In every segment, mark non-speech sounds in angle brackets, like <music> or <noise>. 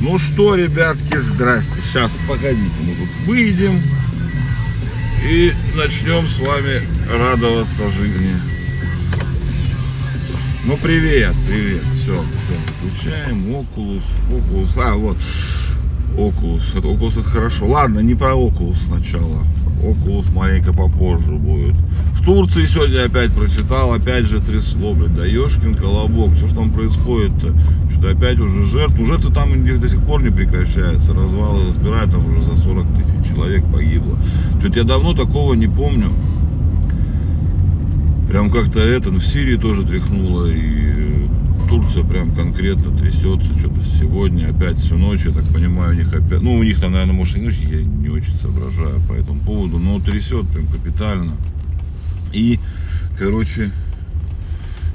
Ну что, ребятки, здрасте. Сейчас, погодите, мы тут выйдем и начнем с вами радоваться жизни. Ну, привет, привет. Все, все, включаем. Oculus, Oculus. А, вот. Это Oculus это хорошо. Ладно, не про Oculus сначала. Oculus маленько попозже будет. В Турции сегодня опять прочитал, опять же трясло, блядь, да ешкин колобок, что ж там происходит-то? Что-то опять уже жертв, уже то там до сих пор не прекращается, развалы разбирают, там уже за 40 тысяч человек погибло. Что-то я давно такого не помню. Прям как-то это, ну, в Сирии тоже тряхнуло, и Турция прям конкретно трясется, что-то сегодня опять всю ночь, я так понимаю, у них опять, ну у них там, наверное, может ночь, я не очень соображаю по этому поводу, но трясет прям капитально. И, короче,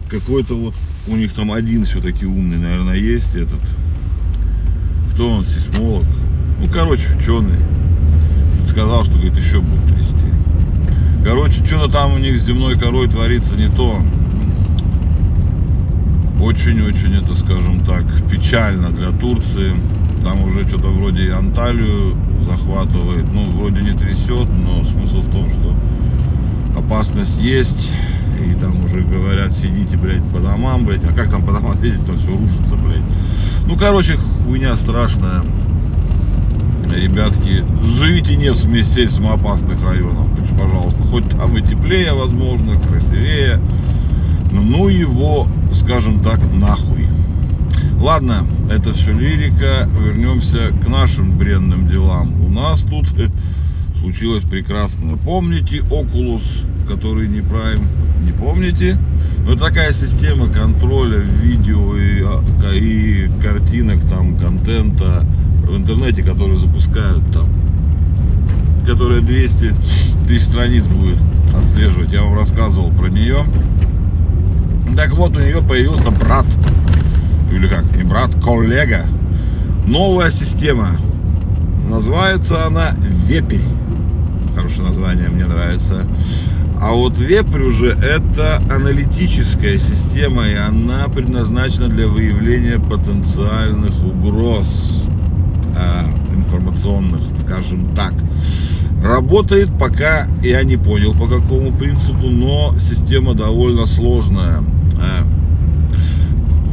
какой-то вот у них там один все-таки умный, наверное, есть этот. Кто он, сейсмолог? Ну, короче, ученый. Сказал, что, говорит, еще будет трясти. Короче, что-то там у них с земной корой творится не то. Очень-очень это, скажем так, печально для Турции. Там уже что-то вроде Анталию захватывает. Ну, вроде не трясет, но смысл в том, что опасность есть. И там уже говорят, сидите, блядь, по домам, блядь. А как там по домам сидеть, там все рушится, блядь. Ну, короче, хуйня страшная. Ребятки, живите не в месте самоопасных районах, пожалуйста. Хоть там и теплее, возможно, красивее. Ну его, скажем так, нахуй. Ладно, это все лирика. Вернемся к нашим бренным делам. У нас тут случилось прекрасное. Помните Oculus, который не Prime? Не помните? Ну, такая система контроля видео и, а, и картинок, там, контента в интернете, которые запускают там, которая 200 тысяч страниц будет отслеживать. Я вам рассказывал про нее. Так вот, у нее появился брат, или как, не брат, коллега. Новая система. Называется она Вепрь хорошее название, мне нравится. А вот Вепрь уже это аналитическая система, и она предназначена для выявления потенциальных угроз э, информационных, скажем так. Работает пока, я не понял по какому принципу, но система довольно сложная. Э,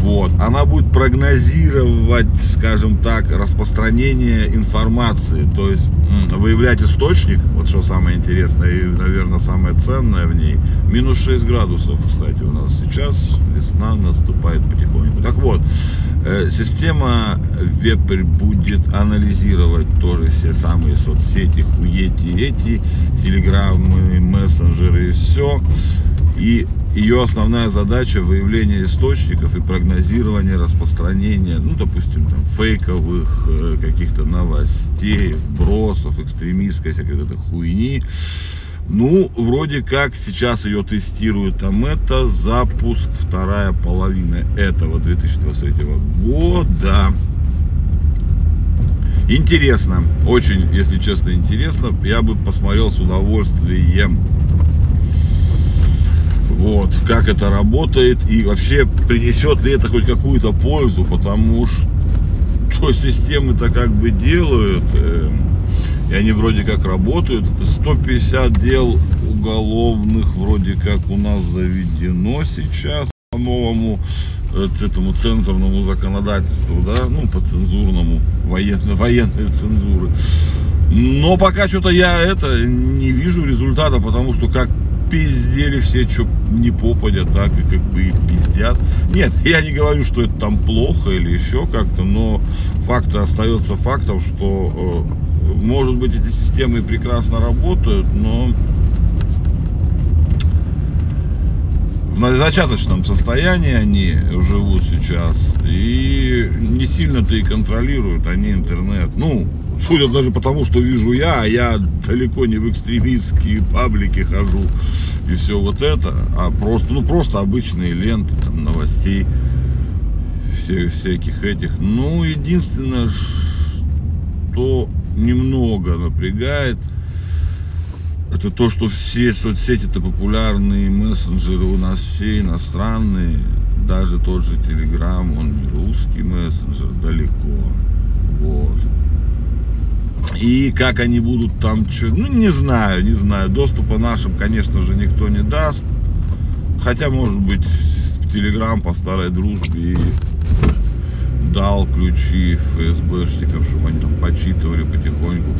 вот. Она будет прогнозировать, скажем так, распространение информации, то есть выявлять источник, вот что самое интересное и, наверное, самое ценное в ней, минус 6 градусов, кстати, у нас сейчас весна наступает потихоньку. Так вот, э, система Вепрь будет анализировать тоже все самые соцсети, хуети, эти, телеграммы, мессенджеры и все, и ее основная задача выявление источников и прогнозирование распространения, ну, допустим, там, фейковых э, каких-то новостей, бросов, экстремистской всякой этой хуйни. Ну, вроде как сейчас ее тестируют, там это запуск вторая половина этого 2023 года. Интересно, очень, если честно, интересно. Я бы посмотрел с удовольствием вот, как это работает и вообще принесет ли это хоть какую-то пользу, потому что системы-то как бы делают, э, и они вроде как работают. Это 150 дел уголовных вроде как у нас заведено сейчас по новому э, этому цензурному законодательству, да, ну, по цензурному, военно, <laughs> военной цензуры. Но пока что-то я это не вижу результата, потому что как пиздели все, что не попадят, так и как бы пиздят. Нет, я не говорю, что это там плохо или еще как-то, но факт остается фактом, что э, может быть эти системы прекрасно работают, но в зачаточном состоянии они живут сейчас и не сильно-то и контролируют они интернет. Ну, судя даже потому, что вижу я, а я далеко не в экстремистские паблики хожу и все вот это, а просто, ну, просто обычные ленты там, новостей, всех, всяких этих. Ну, единственное, что немного напрягает, это то, что все соцсети это популярные мессенджеры у нас все иностранные, даже тот же Telegram, он не русский мессенджер, далеко. Вот. И как они будут там, чё- ну не знаю, не знаю. Доступа нашим, конечно же, никто не даст. Хотя, может быть, в Телеграм по старой дружбе и дал ключи ФСБшникам, чтобы они там почитывали потихоньку.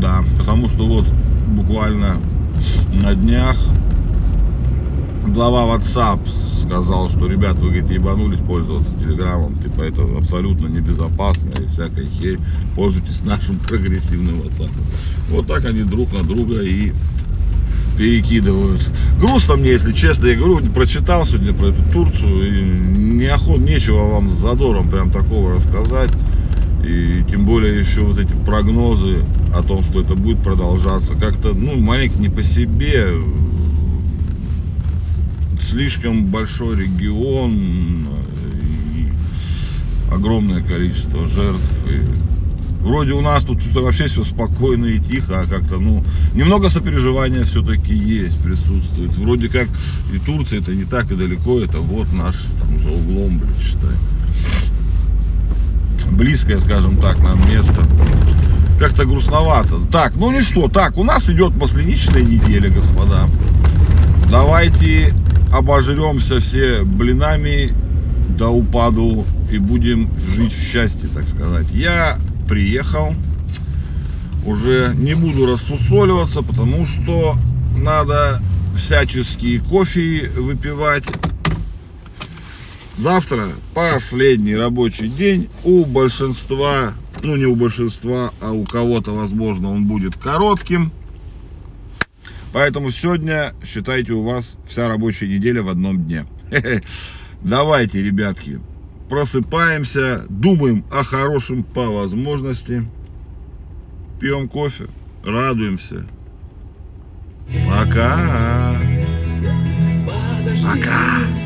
Да, потому что вот буквально на днях глава WhatsApp сказал, что ребят, вы, говорит, ебанулись пользоваться телеграммом, типа это абсолютно небезопасно и всякая херь, пользуйтесь нашим прогрессивным WhatsApp. Вот так они друг на друга и перекидывают. Грустно мне, если честно, я говорю, прочитал сегодня про эту Турцию, и неохот, нечего вам с задором прям такого рассказать. И тем более еще вот эти прогнозы о том, что это будет продолжаться, как-то, ну, маленько не по себе, слишком большой регион и огромное количество жертв. И вроде у нас тут, тут вообще все спокойно и тихо, а как-то, ну, немного сопереживания все-таки есть, присутствует. Вроде как и Турция это не так и далеко, это вот наш там за углом, блин, считай. Близкое, скажем так, нам место. Как-то грустновато. Так, ну ничто, так, у нас идет масленичная неделя, господа. Давайте обожремся все блинами до упаду и будем жить в счастье, так сказать. Я приехал, уже не буду рассусоливаться, потому что надо всяческие кофе выпивать. Завтра последний рабочий день у большинства, ну не у большинства, а у кого-то, возможно, он будет коротким. Поэтому сегодня, считайте, у вас вся рабочая неделя в одном дне. <laughs> Давайте, ребятки, просыпаемся, думаем о хорошем по возможности, пьем кофе, радуемся. Пока. Пока.